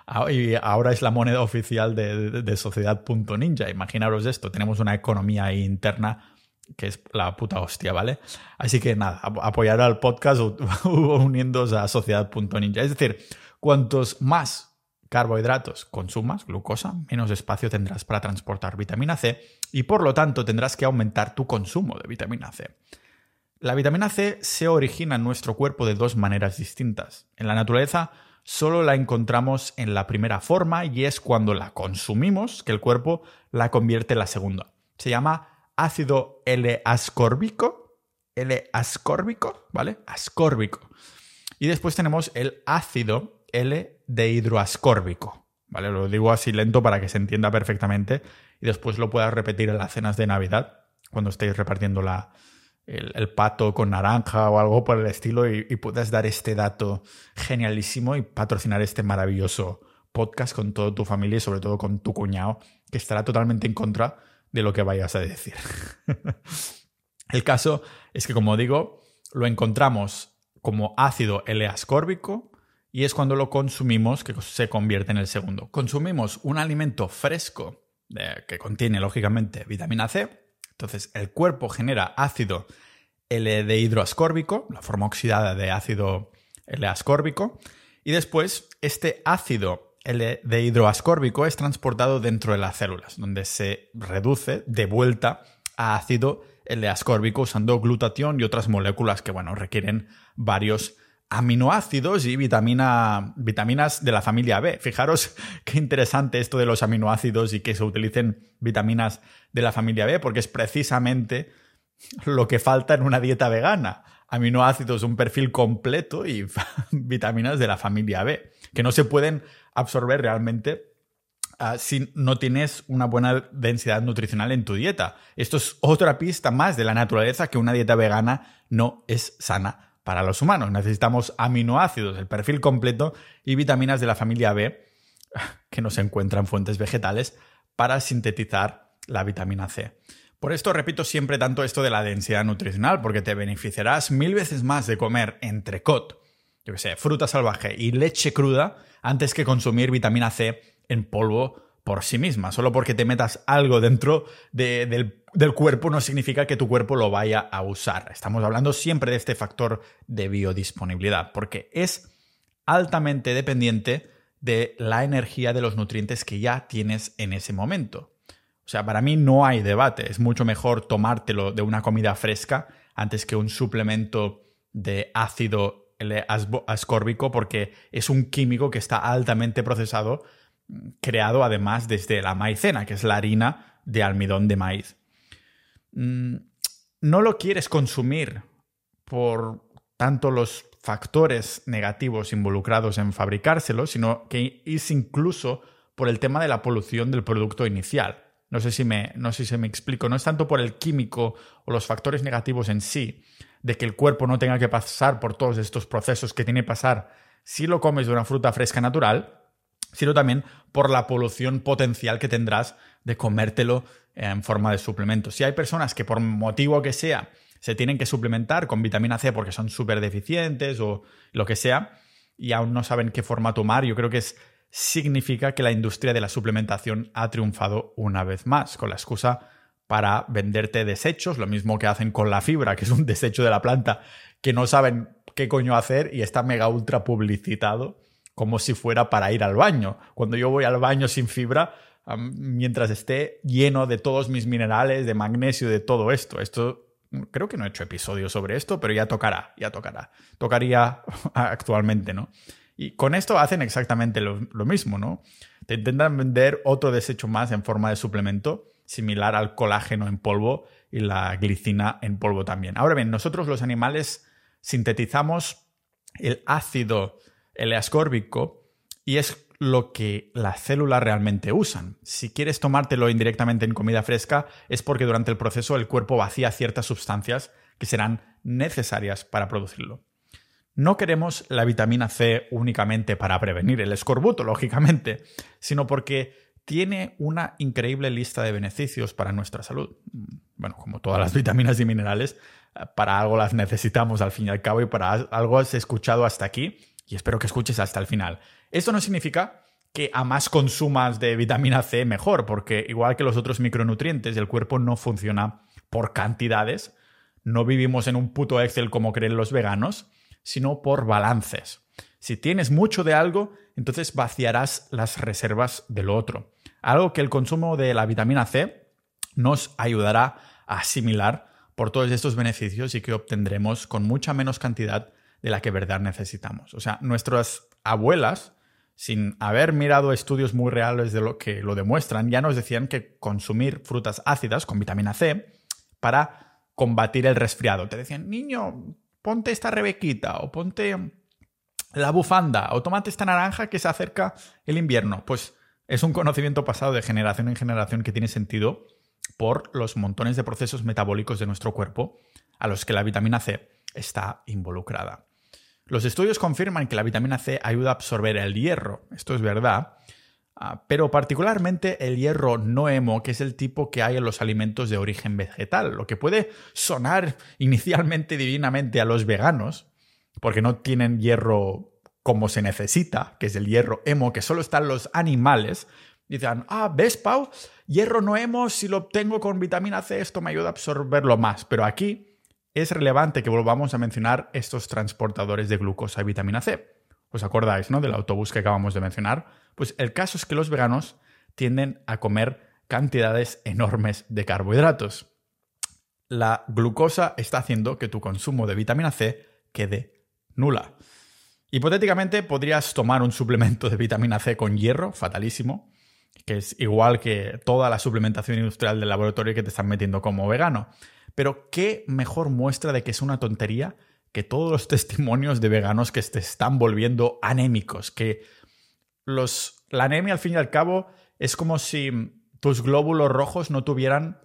Ah, y ahora es la moneda oficial de, de, Sociedad.ninja. Imaginaros esto, tenemos una economía interna que es la puta hostia, ¿vale? Así que nada, apoyar al podcast uniéndose a Sociedad.ninja. Es decir, cuantos más carbohidratos consumas, glucosa, menos espacio tendrás para transportar vitamina C y por lo tanto tendrás que aumentar tu consumo de vitamina C. La vitamina C se origina en nuestro cuerpo de dos maneras distintas. En la naturaleza solo la encontramos en la primera forma y es cuando la consumimos que el cuerpo la convierte en la segunda. Se llama ácido L-ascórbico, L-ascórbico, ¿vale? Ascórbico. Y después tenemos el ácido L-dehidroascórbico, ¿vale? Lo digo así lento para que se entienda perfectamente y después lo puedas repetir en las cenas de Navidad cuando estéis repartiendo la, el, pato con naranja o algo por el estilo y, puedas dar este dato genialísimo y patrocinar este maravilloso podcast con toda tu familia y sobre todo con tu cuñado, que estará totalmente en contra de lo que vayas a decir. el caso es que, como digo, lo encontramos como ácido L-ascórbico y es cuando lo consumimos que se convierte en el segundo. Consumimos un alimento fresco que contiene, lógicamente, vitamina C entonces, el cuerpo genera ácido L-dehidroascórbico, la forma oxidada de ácido L-ascórbico, y después este ácido L-dehidroascórbico es transportado dentro de las células, donde se reduce de vuelta a ácido L-ascórbico usando glutatión y otras moléculas que, bueno, requieren varios aminoácidos y vitamina, vitaminas de la familia B. Fijaros qué interesante esto de los aminoácidos y que se utilicen vitaminas de la familia B, porque es precisamente lo que falta en una dieta vegana. Aminoácidos, un perfil completo y vitaminas de la familia B, que no se pueden absorber realmente ah, si no tienes una buena densidad nutricional en tu dieta. Esto es otra pista más de la naturaleza que una dieta vegana no es sana para los humanos. Necesitamos aminoácidos, el perfil completo y vitaminas de la familia B que no se encuentran en fuentes vegetales para sintetizar la vitamina C. Por esto repito siempre tanto esto de la densidad nutricional, porque te beneficiarás mil veces más de comer entrecot, yo que sé, fruta salvaje y leche cruda antes que consumir vitamina C en polvo por sí misma. Solo porque te metas algo dentro del, del, cuerpo no significa que tu cuerpo lo vaya a usar. Estamos hablando siempre de este factor de biodisponibilidad, porque es altamente dependiente de la energía de los nutrientes que ya tienes en ese momento. O sea, para mí no hay debate. Es mucho mejor tomártelo de una comida fresca antes que un suplemento de ácido ascórbico porque es un químico que está altamente procesado creado además desde la maicena, que es la harina de almidón de maíz. Mm, no lo quieres consumir por tanto los factores negativos involucrados en fabricárselo, sino que es incluso por el tema de la polución del producto inicial. No sé si me, no sé si me explico. No es tanto por el químico o los factores negativos en sí, de que el cuerpo no tenga que pasar por todos estos procesos que tiene que pasar si lo comes de una fruta fresca natural, sino también por la polución potencial que tendrás de comértelo en forma de suplemento. Si hay personas que por motivo que sea se tienen que suplementar con vitamina C porque son súper deficientes o lo que sea, y aún no saben qué forma tomar, yo creo que significa que la industria de la suplementación ha triunfado una vez más, con la excusa para venderte desechos, lo mismo que hacen con la fibra, que es un desecho de la planta, que no saben qué coño hacer y está mega ultra publicitado como si fuera para ir al baño. Cuando yo voy al baño sin fibra, mientras esté lleno de todos mis minerales, de magnesio, de todo esto. Esto creo que no he hecho episodio sobre esto, pero ya tocará, ya tocará. Tocaría actualmente, ¿no? Y con esto hacen exactamente lo, lo, mismo, ¿no? Te intentan vender otro desecho más en forma de suplemento, similar al colágeno en polvo y la glicina en polvo también. Ahora bien, nosotros los animales sintetizamos el ácido el ascórbico y es lo que las células realmente usan. Si quieres tomártelo indirectamente en comida fresca es porque durante el proceso el cuerpo vacía ciertas sustancias que serán necesarias para producirlo. No queremos la vitamina C únicamente para prevenir el escorbuto, lógicamente, sino porque tiene una increíble lista de beneficios para nuestra salud. Bueno, como todas las vitaminas y minerales, para algo las necesitamos al fin y al cabo y para algo has escuchado hasta aquí Y espero que escuches hasta el final. Esto no significa que a más consumas de vitamina C mejor, porque igual que los otros micronutrientes, el cuerpo no funciona por cantidades. No vivimos en un puto Excel como creen los veganos, sino por balances. Si tienes mucho de algo, entonces vaciarás las reservas del otro. Algo que el consumo de la vitamina C nos ayudará a asimilar por todos estos beneficios y que obtendremos con mucha menos cantidad de la que verdad necesitamos. O sea, nuestras abuelas, sin haber mirado estudios muy reales de lo que lo demuestran, ya nos decían que consumir frutas ácidas con vitamina C para combatir el resfriado. Te decían, niño, ponte esta rebequita o ponte la bufanda o tómate esta naranja que se acerca el invierno. Pues es un conocimiento pasado de generación en generación que tiene sentido por los montones de procesos metabólicos de nuestro cuerpo a los que la vitamina C está involucrada. Los estudios confirman que la vitamina C ayuda a absorber el hierro, esto es verdad, ah, pero particularmente el hierro no hemo, que es el tipo que hay en los alimentos de origen vegetal, lo que puede sonar inicialmente divinamente a los veganos, porque no tienen hierro como se necesita, que es el hierro hemo, que solo están los animales, dicen, ah, ¿ves, Pau? Hierro no hemo, si lo obtengo con vitamina C, esto me ayuda a absorberlo más. Pero aquí es relevante que volvamos a mencionar estos transportadores de glucosa y vitamina C. ¿Os acordáis, no? Del autobús que acabamos de mencionar. Pues el caso es que los veganos tienden a comer cantidades enormes de carbohidratos. La glucosa está haciendo que tu consumo de vitamina C quede nula. Hipotéticamente podrías tomar un suplemento de vitamina C con hierro, fatalísimo, que es igual que toda la suplementación industrial del laboratorio que te están metiendo como vegano. Pero qué mejor muestra de que es una tontería que todos los testimonios de veganos que te están volviendo anémicos, que los, la anemia al fin y al cabo es como si tus glóbulos rojos no tuvieran,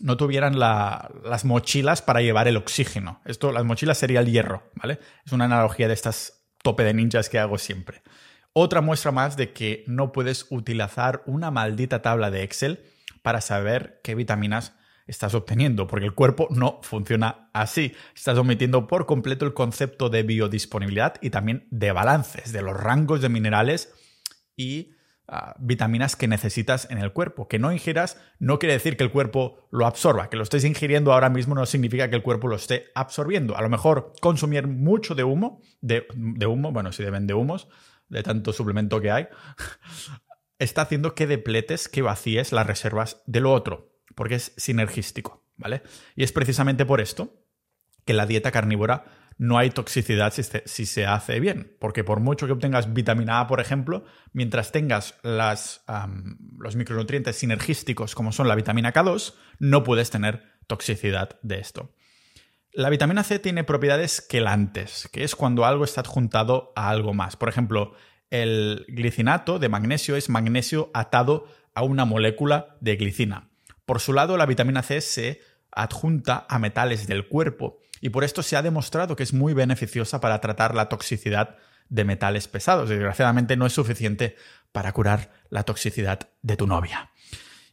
no tuvieran las mochilas para llevar el oxígeno. Esto, las mochilas sería el hierro, ¿vale? Es una analogía de estas tope de ninjas que hago siempre. Otra muestra más de que no puedes utilizar una maldita tabla de Excel para saber qué vitaminas estás obteniendo, porque el cuerpo no funciona así. Estás omitiendo por completo el concepto de biodisponibilidad y también de balances, de los rangos de minerales y ah, vitaminas que necesitas en el cuerpo. Que no ingieras no quiere decir que el cuerpo lo absorba. Que lo estés ingiriendo ahora mismo no significa que el cuerpo lo esté absorbiendo. A lo mejor consumir mucho de humo, de, de humo, bueno, si deben de humos, de tanto suplemento que hay, está haciendo que depletes, que vacíes las reservas de lo otro, porque es sinergístico, ¿vale? Y es precisamente por esto que la dieta carnívora no hay toxicidad si se, hace bien, porque por mucho que obtengas vitamina A, por ejemplo, mientras tengas los micronutrientes sinergísticos como son la vitamina K2, no puedes tener toxicidad de esto. La vitamina C tiene propiedades quelantes, que es cuando algo está adjuntado a algo más. Por ejemplo, el glicinato de magnesio es magnesio atado a una molécula de glicina. Por su lado, la vitamina C se adjunta a metales del cuerpo y por esto se ha demostrado que es muy beneficiosa para tratar la toxicidad de metales pesados. Desgraciadamente no es suficiente para curar la toxicidad de tu novia.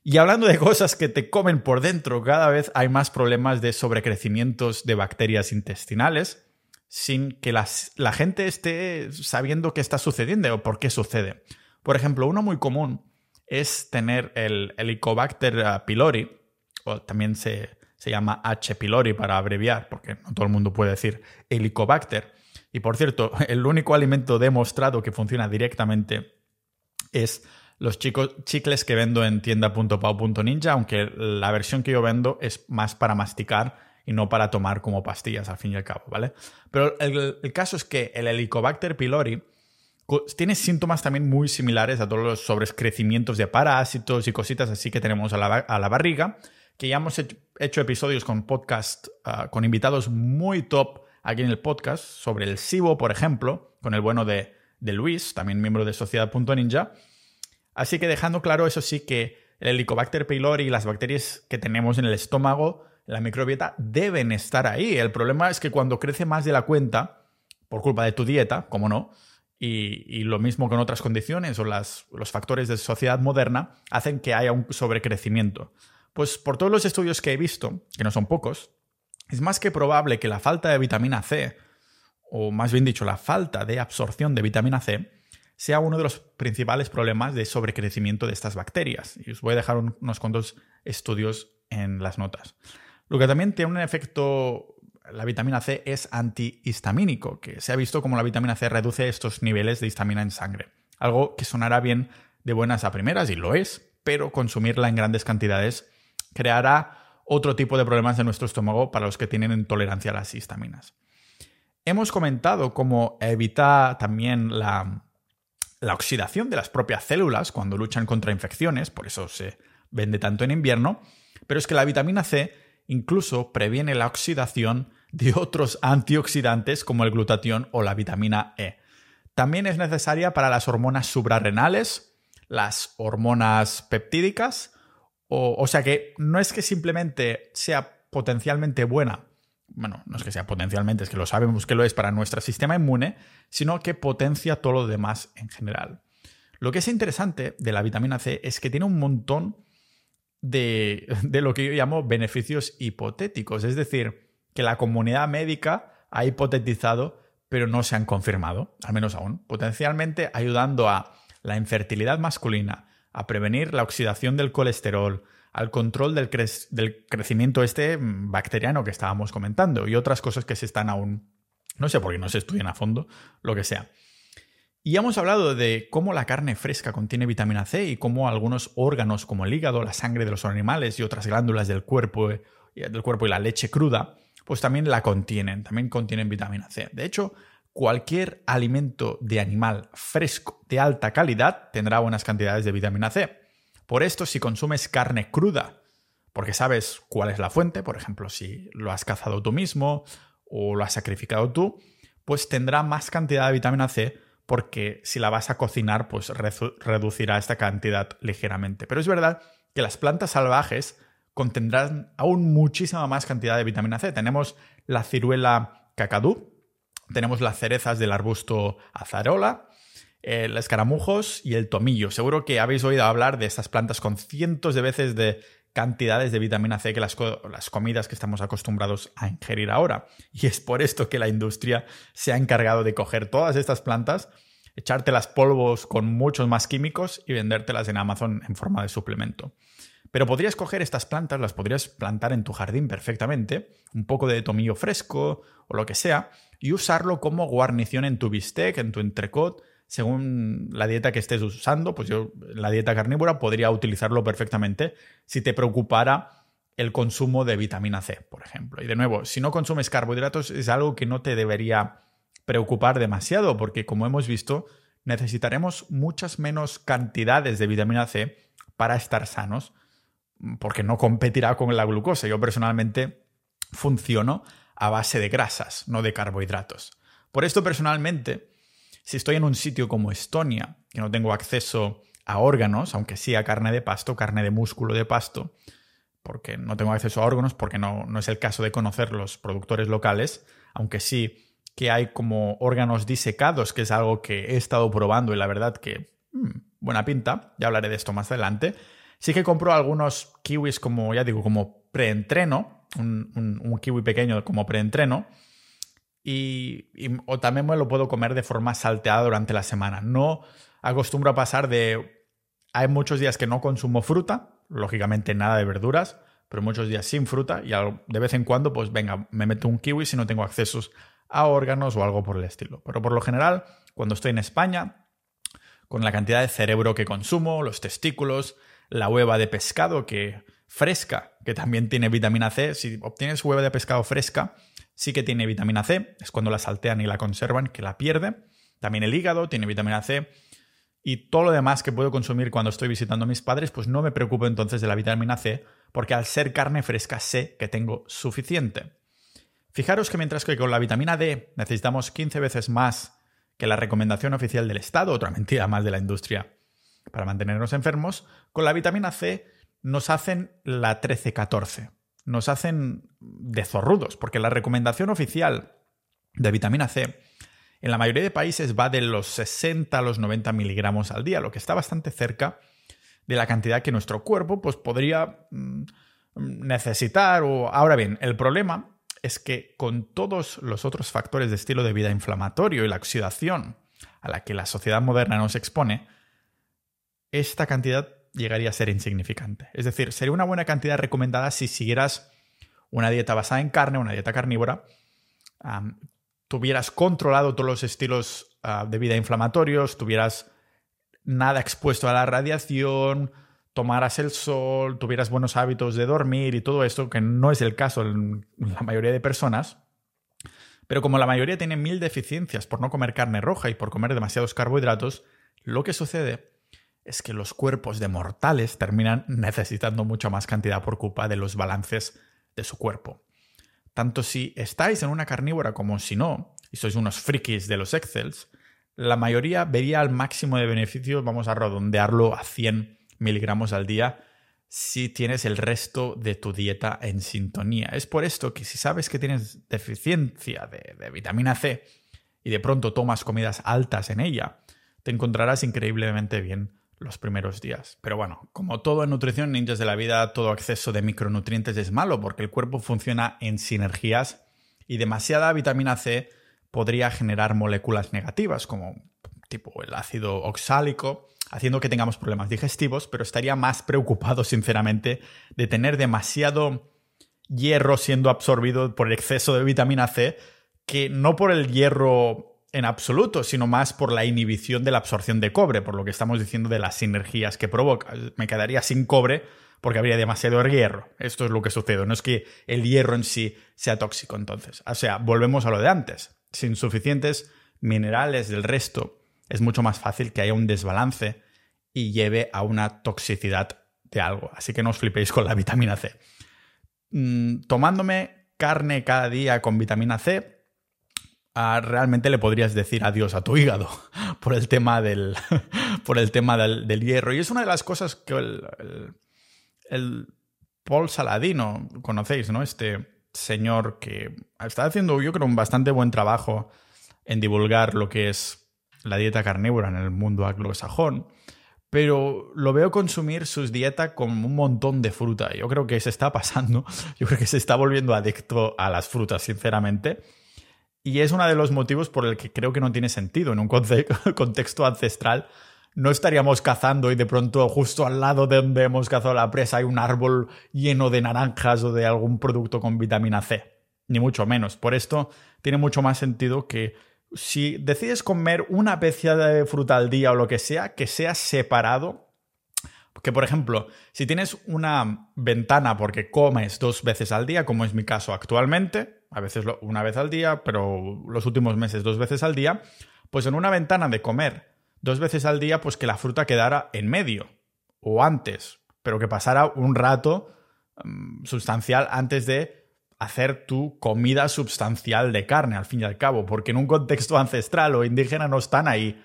Y hablando de cosas que te comen por dentro, cada vez hay más problemas de sobrecrecimientos de bacterias intestinales sin que la gente esté sabiendo qué está sucediendo o por qué sucede. Por ejemplo, uno muy común es tener el Helicobacter pylori, o también se, se llama H. pylori para abreviar, porque no todo el mundo puede decir Helicobacter. Y por cierto, el único alimento demostrado que funciona directamente es los chicos, chicles que vendo en tienda.pau.ninja, aunque la versión que yo vendo es más para masticar y no para tomar como pastillas, al fin y al cabo, ¿vale? Pero el, caso es que el Helicobacter pylori tiene síntomas también muy similares a todos los sobrecrecimientos de parásitos y cositas así que tenemos a la, barriga, que ya hemos hecho, episodios con podcast, ah, con invitados muy top aquí en el podcast, sobre el SIBO, por ejemplo, con el bueno de, de Luis, también miembro de Sociedad.ninja, Así que dejando claro eso sí que el Helicobacter pylori y las bacterias que tenemos en el estómago, la microbiota, deben estar ahí. El problema es que cuando crece más de la cuenta, por culpa de tu dieta, como no, y, lo mismo con otras condiciones o las, los factores de sociedad moderna, hacen que haya un sobrecrecimiento. Pues por todos los estudios que he visto, que no son pocos, es más que probable que la falta de vitamina C o más bien dicho, la falta de absorción de vitamina C, sea uno de los principales problemas de sobrecrecimiento de estas bacterias. Y os voy a dejar unos cuantos estudios en las notas. Lo que también tiene un efecto, la vitamina C es antihistamínico, que se ha visto como la vitamina C reduce estos niveles de histamina en sangre. Algo que sonará bien de buenas a primeras, y lo es, pero consumirla en grandes cantidades creará otro tipo de problemas de nuestro estómago para los que tienen intolerancia a las histaminas. Hemos comentado cómo evita también la, la oxidación de las propias células cuando luchan contra infecciones, por eso se vende tanto en invierno, pero es que la vitamina C incluso previene la oxidación de otros antioxidantes como el glutatión o la vitamina E. También es necesaria para las hormonas suprarrenales, las hormonas peptídicas, o, o sea que no es que simplemente sea potencialmente buena bueno, no es que sea potencialmente, es que lo sabemos que lo es para nuestro sistema inmune, sino que potencia todo lo demás en general. Lo que es interesante de la vitamina C es que tiene un montón de, de lo que yo llamo beneficios hipotéticos, es decir, que la comunidad médica ha hipotetizado, pero no se han confirmado, al menos aún, potencialmente ayudando a la infertilidad masculina, a prevenir la oxidación del colesterol, al control del, crecimiento este bacteriano que estábamos comentando y otras cosas que se están aún, no sé por qué no se estudian a fondo, lo que sea. Y hemos hablado de cómo la carne fresca contiene vitamina C y cómo algunos órganos como el hígado, la sangre de los animales y otras glándulas del cuerpo, del cuerpo y la leche cruda, pues también la contienen, también contienen vitamina C. De hecho, cualquier alimento de animal fresco de alta calidad tendrá buenas cantidades de vitamina C. Por esto, si consumes carne cruda, porque sabes cuál es la fuente, por ejemplo, si lo has cazado tú mismo o lo has sacrificado tú, pues tendrá más cantidad de vitamina C porque si la vas a cocinar, pues reducirá esta cantidad ligeramente. Pero es verdad que las plantas salvajes contendrán aún muchísima más cantidad de vitamina C. Tenemos la ciruela cacadú, tenemos las cerezas del arbusto azarola, el escaramujos y el tomillo. Seguro que habéis oído hablar de estas plantas con cientos de veces de cantidades de vitamina C que las, comidas que estamos acostumbrados a ingerir ahora. Y es por esto que la industria se ha encargado de coger todas estas plantas, echártelas polvos con muchos más químicos y vendértelas en Amazon en forma de suplemento. Pero podrías coger estas plantas, las podrías plantar en tu jardín perfectamente, un poco de tomillo fresco o lo que sea, y usarlo como guarnición en tu bistec, en tu entrecot, según la dieta que estés usando, pues yo la dieta carnívora podría utilizarlo perfectamente si te preocupara el consumo de vitamina C, por ejemplo. Y de nuevo, si no consumes carbohidratos es algo que no te debería preocupar demasiado, porque como hemos visto, necesitaremos muchas menos cantidades de vitamina C para estar sanos, porque no competirá con la glucosa. Yo personalmente funciono a base de grasas, no de carbohidratos. Por esto personalmente si estoy en un sitio como Estonia, que no tengo acceso a órganos, aunque sí a carne de pasto, carne de músculo de pasto, porque no tengo acceso a órganos, porque no, no es el caso de conocer los productores locales, aunque sí que hay como órganos disecados, que es algo que he estado probando y la verdad que hmm, buena pinta, ya hablaré de esto más adelante. Sí que compro algunos kiwis como, ya digo, como preentreno, un, un kiwi pequeño como preentreno, y, o también me lo puedo comer de forma salteada durante la semana. No acostumbro a pasar de... Hay muchos días que no consumo fruta, lógicamente nada de verduras, pero muchos días sin fruta y de vez en cuando, pues venga, me meto un kiwi si no tengo accesos a órganos o algo por el estilo. Pero por lo general, cuando estoy en España, con la cantidad de cerebro que consumo, los testículos, la hueva de pescado que fresca, que también tiene vitamina C, si obtienes hueva de pescado fresca, sí que tiene vitamina C, es cuando la saltean y la conservan que la pierde. También el hígado tiene vitamina C. Y todo lo demás que puedo consumir cuando estoy visitando a mis padres, pues no me preocupo entonces de la vitamina C, porque al ser carne fresca sé que tengo suficiente. Fijaros que mientras que con la vitamina D necesitamos 15 veces más que la recomendación oficial del Estado, otra mentira más de la industria, para mantenernos enfermos, con la vitamina C nos hacen la 13-14 nos hacen de zorrudos, porque la recomendación oficial de vitamina C en la mayoría de países va de los 60 a los 90 miligramos al día, lo que está bastante cerca de la cantidad que nuestro cuerpo pues, podría mm, necesitar. O... Ahora bien, el problema es que con todos los otros factores de estilo de vida inflamatorio y la oxidación a la que la sociedad moderna nos expone, esta cantidad llegaría a ser insignificante. Es decir, sería una buena cantidad recomendada si siguieras una dieta basada en carne, una dieta carnívora, tuvieras controlado todos los estilos ah, de vida inflamatorios, tuvieras nada expuesto a la radiación, tomaras el sol, tuvieras buenos hábitos de dormir y todo esto, que no es el caso en la mayoría de personas. Pero como la mayoría tiene mil deficiencias por no comer carne roja y por comer demasiados carbohidratos, lo que sucede es que los cuerpos de mortales terminan necesitando mucha más cantidad por culpa de los balances de su cuerpo. Tanto si estáis en una carnívora como si no, y sois unos frikis de los Excels, la mayoría vería al máximo de beneficio, vamos a redondearlo a 100 miligramos al día, si tienes el resto de tu dieta en sintonía. Es por esto que si sabes que tienes deficiencia de, de vitamina C y de pronto tomas comidas altas en ella, te encontrarás increíblemente bien los primeros días. Pero bueno, como todo en nutrición ninjas de la vida, todo exceso de micronutrientes es malo porque el cuerpo funciona en sinergias y demasiada vitamina C podría generar moléculas negativas como tipo el ácido oxálico, haciendo que tengamos problemas digestivos, pero estaría más preocupado sinceramente de tener demasiado hierro siendo absorbido por el exceso de vitamina C que no por el hierro en absoluto, sino más por la inhibición de la absorción de cobre, por lo que estamos diciendo de las sinergias que provoca. Me quedaría sin cobre porque habría demasiado hierro. Esto es lo que sucede. No es que el hierro en sí sea tóxico entonces. O sea, volvemos a lo de antes. Sin suficientes minerales del resto, es mucho más fácil que haya un desbalance y lleve a una toxicidad de algo. Así que no os flipéis con la vitamina C. Mm, tomándome carne cada día con vitamina C, realmente le podrías decir adiós a tu hígado por el tema del, por el tema del, hierro. Y es una de las cosas que el, Paul Saladino, conocéis, ¿no? Este señor que está haciendo, yo creo, un bastante buen trabajo en divulgar lo que es la dieta carnívora en el mundo anglosajón, pero lo veo consumir sus dietas con un montón de fruta. Yo creo que se está pasando, yo creo que se está volviendo adicto a las frutas, sinceramente. Y es uno de los motivos por el que creo que no tiene sentido. En un contexto ancestral no estaríamos cazando y de pronto justo al lado de donde hemos cazado la presa hay un árbol lleno de naranjas o de algún producto con vitamina C. Ni mucho menos. Por esto tiene mucho más sentido que si decides comer una pecía de fruta al día o lo que sea, que sea separado. Que, por ejemplo, si tienes una ventana porque comes dos veces al día, como es mi caso actualmente, a veces una vez al día, pero los últimos meses dos veces al día, pues en una ventana de comer dos veces al día, pues que la fruta quedara en medio o antes, pero que pasara un rato mm, sustancial antes de hacer tu comida sustancial de carne, al fin y al cabo, porque en un contexto ancestral o indígena no están ahí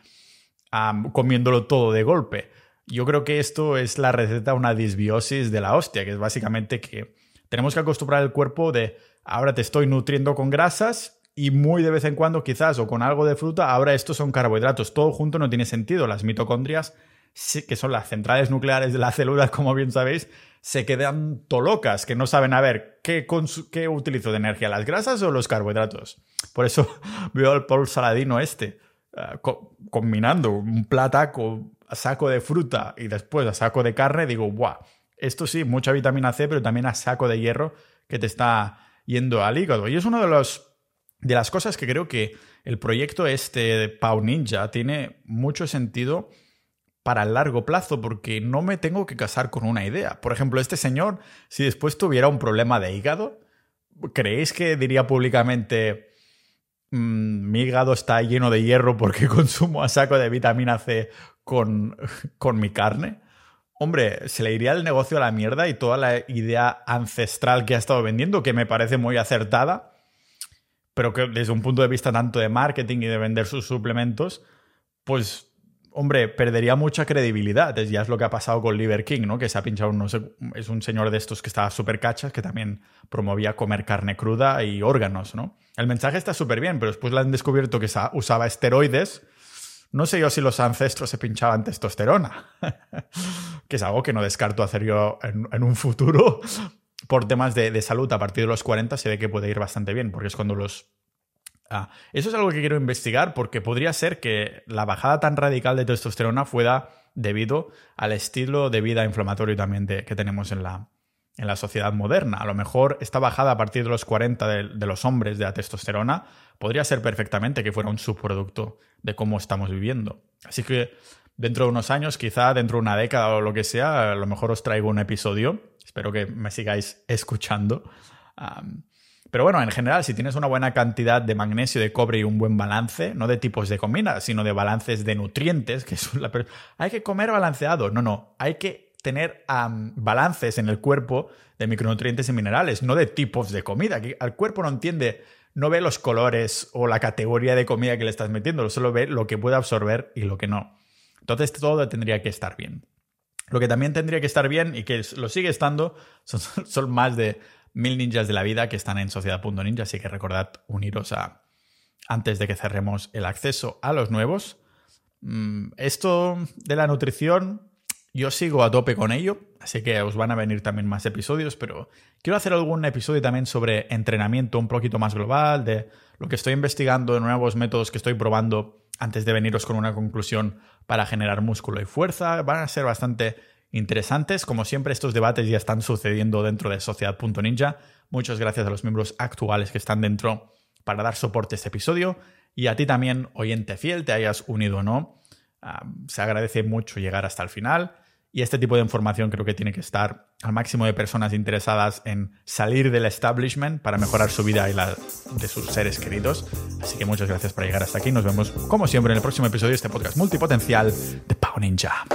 comiéndolo todo de golpe. Yo creo que esto es la receta, una disbiosis de la hostia, que es básicamente que tenemos que acostumbrar el cuerpo de ahora te estoy nutriendo con grasas y muy de vez en cuando quizás o con algo de fruta, ahora estos son carbohidratos. Todo junto no tiene sentido. Las mitocondrias, que son las centrales nucleares de la célula, como bien sabéis, se quedan tolocas, que no saben a ver qué, qué utilizo de energía, las grasas o los carbohidratos. Por eso veo al Paul Saladino este, eh, combinando un plataco a saco de fruta y después a saco de carne, digo, ¡buah! Esto sí, mucha vitamina C, pero también a saco de hierro que te está yendo al hígado. Y es una de, los, de las cosas que creo que el proyecto este de Pau Ninja tiene mucho sentido para el largo plazo, porque no me tengo que casar con una idea. Por ejemplo, este señor, si después tuviera un problema de hígado, ¿creéis que diría públicamente mm, mi hígado está lleno de hierro porque consumo a saco de vitamina C con, con mi carne? Hombre, se le iría el negocio a la mierda y toda la idea ancestral que ha estado vendiendo, que me parece muy acertada, pero que desde un punto de vista tanto de marketing y de vender sus suplementos, pues, hombre, perdería mucha credibilidad. Ya es lo que ha pasado con Liver King, ¿no? Que se ha pinchado, no sé, es un señor de estos que estaba súper cachas, que también promovía comer carne cruda y órganos, ¿no? El mensaje está súper bien, pero después le han descubierto que usaba esteroides no sé yo si los ancestros se pinchaban testosterona, que es algo que no descarto hacer yo en, un futuro. por temas de, salud a partir de los 40 se ve que puede ir bastante bien, porque es cuando los... Ah, eso es algo que quiero investigar porque podría ser que la bajada tan radical de testosterona fuera debido al estilo de vida inflamatorio también que tenemos en la, en la sociedad moderna. A lo mejor esta bajada a partir de los 40 de, de, los hombres de la testosterona podría ser perfectamente que fuera un subproducto de cómo estamos viviendo. Así que dentro de unos años, quizá dentro de una década o lo que sea, a lo mejor os traigo un episodio. Espero que me sigáis escuchando. Pero bueno, en general, si tienes una buena cantidad de magnesio, de cobre y un buen balance, no de tipos de comida, sino de balances de nutrientes, que es la... hay que comer balanceado. No, no, hay que tener balances en el cuerpo de micronutrientes y minerales, no de tipos de comida. Que el cuerpo no entiende, no ve los colores o la categoría de comida que le estás metiendo, solo ve lo que puede absorber y lo que no. Entonces todo tendría que estar bien. Lo que también tendría que estar bien y que lo sigue estando son, más de mil ninjas de la vida que están en Sociedad.ninja, así que recordad uniros a antes de que cerremos el acceso a los nuevos. Mm, esto de la nutrición, yo sigo a tope con ello, así que os van a venir también más episodios, pero quiero hacer algún episodio también sobre entrenamiento un poquito más global, de lo que estoy investigando, nuevos métodos que estoy probando antes de veniros con una conclusión para generar músculo y fuerza. Van a ser bastante interesantes. Como siempre, estos debates ya están sucediendo dentro de Sociedad.ninja. Muchas gracias a los miembros actuales que están dentro para dar soporte a este episodio. Y a ti también, oyente fiel, te hayas unido o no. Ah, se agradece mucho llegar hasta el final. Y este tipo de información creo que tiene que estar al máximo de personas interesadas en salir del establishment para mejorar su vida y la de sus seres queridos. Así que muchas gracias por llegar hasta aquí. Nos vemos, como siempre, en el próximo episodio de este podcast multipotencial de Pau Ninja.